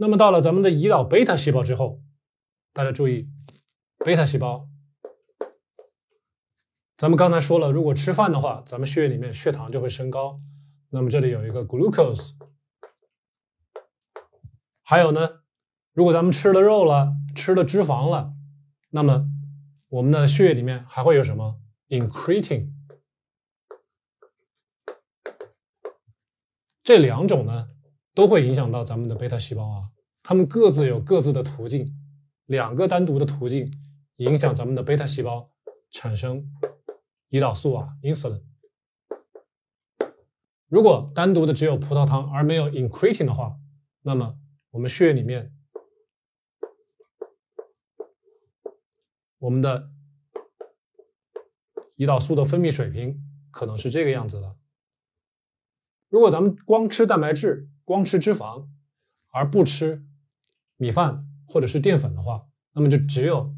那么到了咱们的胰岛贝塔细胞之后，大家注意，贝塔细胞，咱们刚才说了，如果吃饭的话，咱们血液里面血糖就会升高。那么这里有一个 glucose，还有呢，如果咱们吃了肉了，吃了脂肪了，那么我们的血液里面还会有什么？in creting 这两种呢，都会影响到咱们的贝塔细胞啊，它们各自有各自的途径，两个单独的途径影响咱们的贝塔细胞产生胰岛素啊，insulin。如果单独的只有葡萄糖而没有 incretin 的话，那么我们血液里面我们的胰岛素的分泌水平可能是这个样子的。如果咱们光吃蛋白质、光吃脂肪，而不吃米饭或者是淀粉的话，那么就只有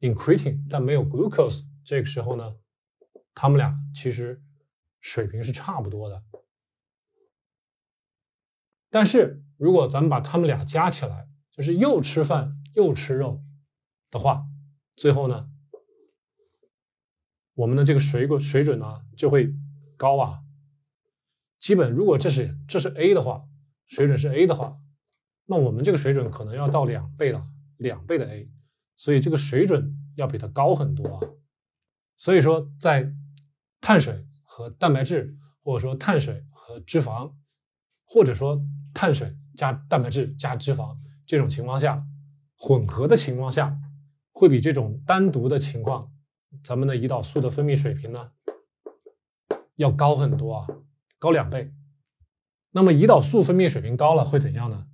increatin，但没有 glucose。这个时候呢，它们俩其实水平是差不多的。但是如果咱们把它们俩加起来，就是又吃饭又吃肉的话，最后呢，我们的这个水果水准呢就会高啊。基本如果这是这是 A 的话，水准是 A 的话，那我们这个水准可能要到两倍了，两倍的 A，所以这个水准要比它高很多啊。所以说，在碳水和蛋白质，或者说碳水和脂肪，或者说碳水加蛋白质加脂肪这种情况下，混合的情况下，会比这种单独的情况，咱们的胰岛素的分泌水平呢要高很多啊。高两倍，那么胰岛素分泌水平高了会怎样呢？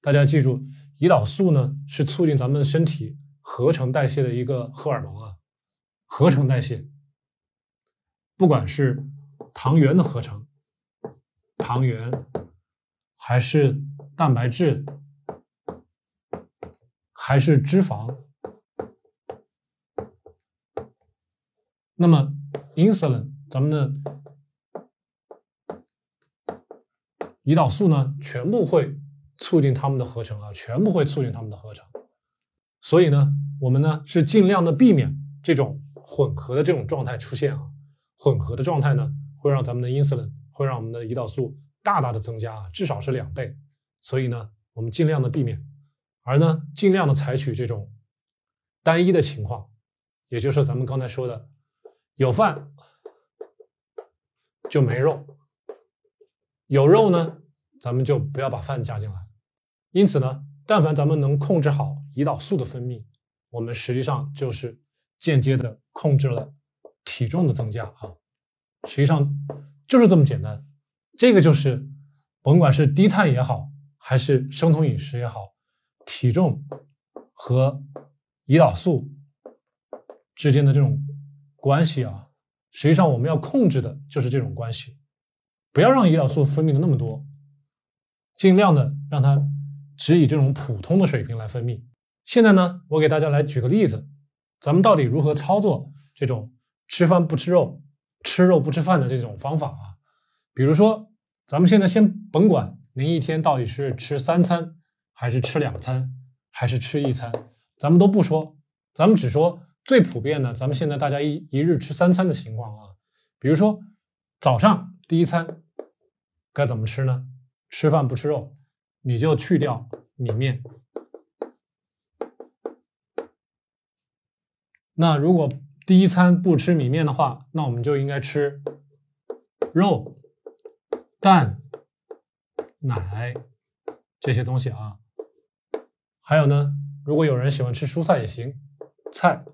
大家记住，胰岛素呢是促进咱们身体合成代谢的一个荷尔蒙啊，合成代谢，不管是糖原的合成，糖原还是蛋白质，还是脂肪，那么 insulin 咱们的。胰岛素呢，全部会促进它们的合成啊，全部会促进它们的合成。所以呢，我们呢是尽量的避免这种混合的这种状态出现啊。混合的状态呢，会让咱们的 insulin 会让我们的胰岛素大大的增加啊，至少是两倍。所以呢，我们尽量的避免，而呢，尽量的采取这种单一的情况，也就是咱们刚才说的，有饭就没肉。有肉呢，咱们就不要把饭加进来。因此呢，但凡咱们能控制好胰岛素的分泌，我们实际上就是间接的控制了体重的增加啊。实际上就是这么简单。这个就是甭管是低碳也好，还是生酮饮食也好，体重和胰岛素之间的这种关系啊，实际上我们要控制的就是这种关系。不要让胰岛素分泌的那么多，尽量的让它只以这种普通的水平来分泌。现在呢，我给大家来举个例子，咱们到底如何操作这种吃饭不吃肉、吃肉不吃饭的这种方法啊？比如说，咱们现在先甭管您一天到底是吃三餐，还是吃两餐，还是吃一餐，咱们都不说，咱们只说最普遍的，咱们现在大家一一日吃三餐的情况啊。比如说早上第一餐。该怎么吃呢？吃饭不吃肉，你就去掉米面。那如果第一餐不吃米面的话，那我们就应该吃肉、蛋、奶这些东西啊。还有呢，如果有人喜欢吃蔬菜也行，菜，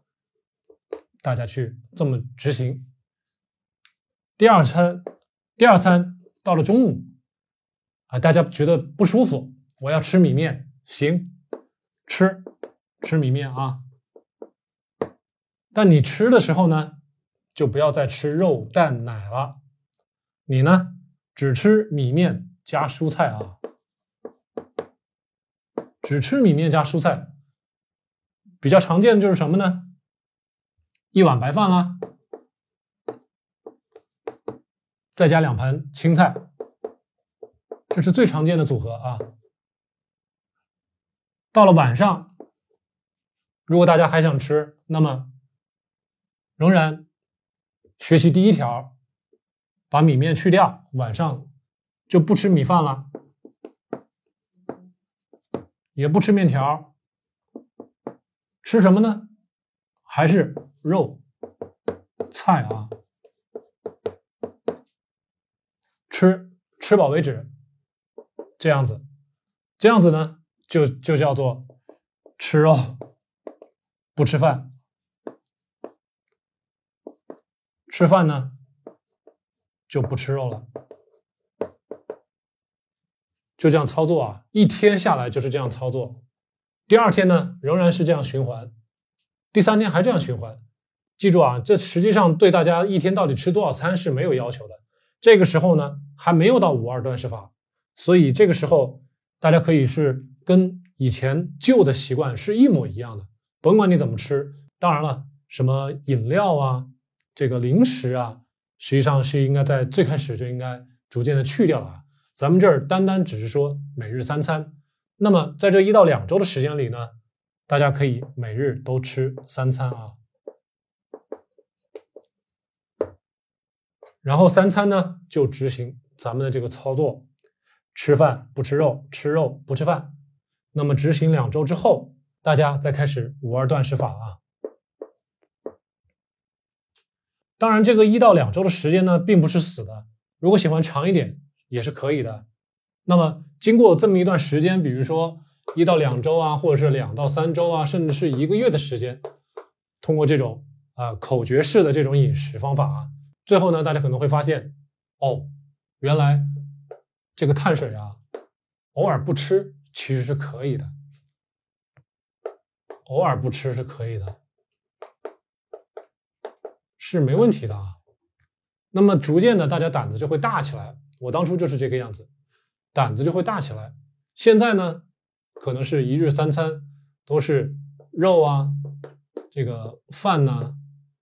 大家去这么执行。第二餐，第二餐。到了中午，啊，大家觉得不舒服，我要吃米面，行，吃，吃米面啊。但你吃的时候呢，就不要再吃肉、蛋、奶了，你呢，只吃米面加蔬菜啊，只吃米面加蔬菜。比较常见的就是什么呢？一碗白饭啦。再加两盘青菜，这是最常见的组合啊。到了晚上，如果大家还想吃，那么仍然学习第一条，把米面去掉，晚上就不吃米饭了，也不吃面条，吃什么呢？还是肉菜啊？吃吃饱为止，这样子，这样子呢，就就叫做吃肉不吃饭，吃饭呢就不吃肉了，就这样操作啊，一天下来就是这样操作，第二天呢仍然是这样循环，第三天还这样循环，记住啊，这实际上对大家一天到底吃多少餐是没有要求的。这个时候呢，还没有到五二断食法，所以这个时候大家可以是跟以前旧的习惯是一模一样的，甭管你怎么吃。当然了，什么饮料啊，这个零食啊，实际上是应该在最开始就应该逐渐的去掉啊。咱们这儿单单只是说每日三餐，那么在这一到两周的时间里呢，大家可以每日都吃三餐啊。然后三餐呢，就执行咱们的这个操作，吃饭不吃肉，吃肉不吃饭。那么执行两周之后，大家再开始五二断食法啊。当然，这个一到两周的时间呢，并不是死的，如果喜欢长一点也是可以的。那么经过这么一段时间，比如说一到两周啊，或者是两到三周啊，甚至是一个月的时间，通过这种啊口诀式的这种饮食方法啊。最后呢，大家可能会发现，哦，原来这个碳水啊，偶尔不吃其实是可以的，偶尔不吃是可以的，是没问题的啊。那么逐渐的，大家胆子就会大起来。我当初就是这个样子，胆子就会大起来。现在呢，可能是一日三餐都是肉啊，这个饭呐，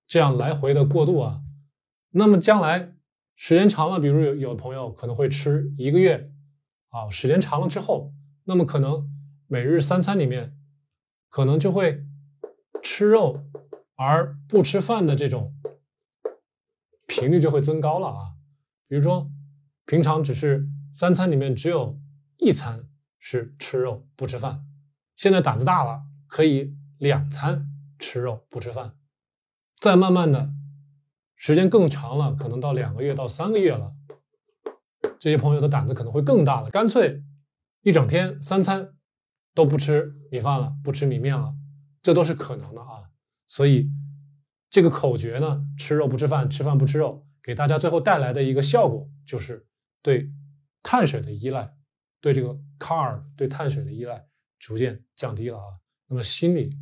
这样来回的过渡啊。那么将来时间长了，比如有有的朋友可能会吃一个月，啊，时间长了之后，那么可能每日三餐里面可能就会吃肉而不吃饭的这种频率就会增高了啊。比如说平常只是三餐里面只有一餐是吃肉不吃饭，现在胆子大了，可以两餐吃肉不吃饭，再慢慢的。时间更长了，可能到两个月到三个月了，这些朋友的胆子可能会更大了，干脆一整天三餐都不吃米饭了，不吃米面了，这都是可能的啊。所以这个口诀呢，吃肉不吃饭，吃饭不吃肉，给大家最后带来的一个效果就是对碳水的依赖，对这个 car 对碳水的依赖逐渐降低了啊。那么心里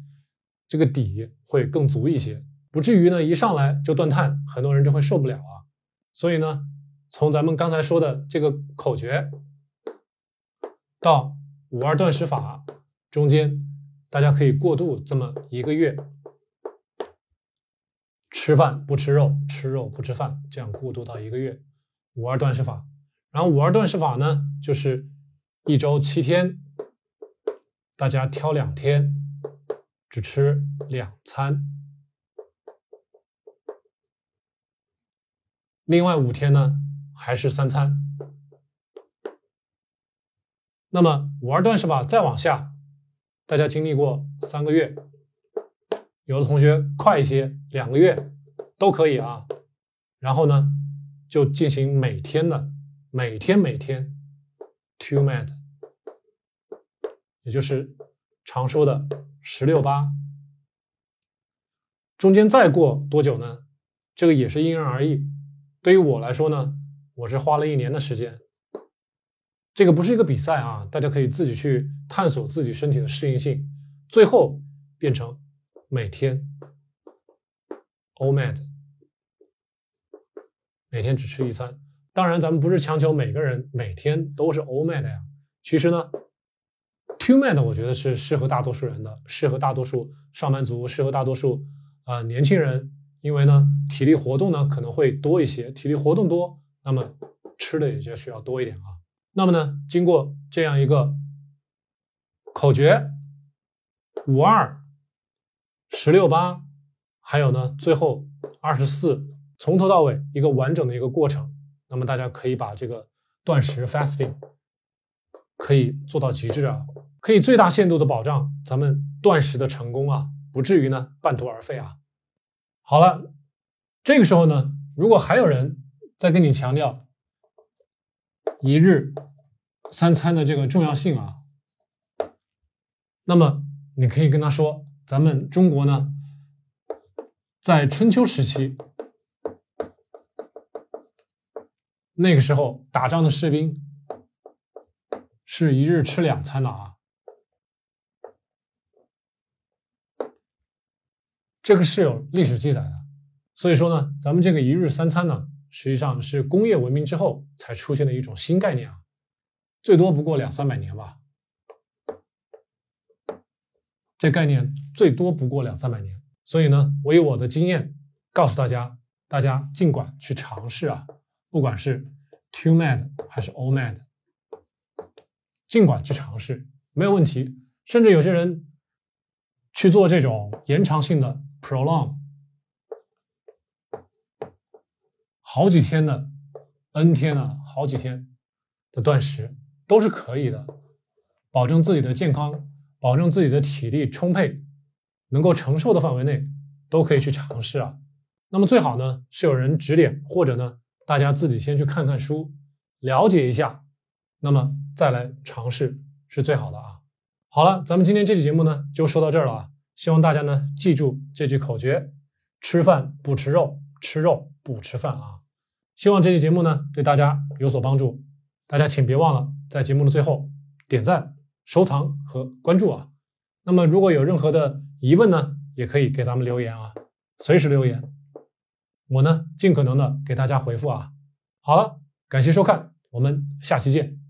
这个底会更足一些。不至于呢，一上来就断碳，很多人就会受不了啊。所以呢，从咱们刚才说的这个口诀到五二断食法中间，大家可以过渡这么一个月，吃饭不吃肉，吃肉不吃饭，这样过渡到一个月五二断食法。然后五二断食法呢，就是一周七天，大家挑两天只吃两餐。另外五天呢，还是三餐。那么五二断食法再往下，大家经历过三个月，有的同学快一些，两个月都可以啊。然后呢，就进行每天的每天每天 two med，也就是常说的十六八。中间再过多久呢？这个也是因人而异。对于我来说呢，我是花了一年的时间。这个不是一个比赛啊，大家可以自己去探索自己身体的适应性，最后变成每天 OMAD，每天只吃一餐。当然，咱们不是强求每个人每天都是 OMAD 呀。其实呢，TwoMAD 我觉得是适合大多数人的，适合大多数上班族，适合大多数啊年轻人。因为呢，体力活动呢可能会多一些，体力活动多，那么吃的也就需要多一点啊。那么呢，经过这样一个口诀五二、十六八，还有呢最后二十四，从头到尾一个完整的一个过程。那么大家可以把这个断食 fasting 可以做到极致啊，可以最大限度的保障咱们断食的成功啊，不至于呢半途而废啊。好了，这个时候呢，如果还有人在跟你强调一日三餐的这个重要性啊，那么你可以跟他说，咱们中国呢，在春秋时期。那个时候打仗的士兵是一日吃两餐的啊，这个是有历史记载的。所以说呢，咱们这个一日三餐呢，实际上是工业文明之后才出现的一种新概念啊，最多不过两三百年吧。这概念最多不过两三百年，所以呢，我以我的经验告诉大家，大家尽管去尝试啊。不管是 two mad 还是 all mad，尽管去尝试没有问题。甚至有些人去做这种延长性的 prolong，好几天的 n 天的好几天的断食都是可以的，保证自己的健康，保证自己的体力充沛，能够承受的范围内都可以去尝试啊。那么最好呢是有人指点，或者呢。大家自己先去看看书，了解一下，那么再来尝试是最好的啊。好了，咱们今天这期节目呢就说到这儿了啊。希望大家呢记住这句口诀：吃饭不吃肉，吃肉不吃饭啊。希望这期节目呢对大家有所帮助。大家请别忘了在节目的最后点赞、收藏和关注啊。那么如果有任何的疑问呢，也可以给咱们留言啊，随时留言。我呢，尽可能的给大家回复啊。好了，感谢收看，我们下期见。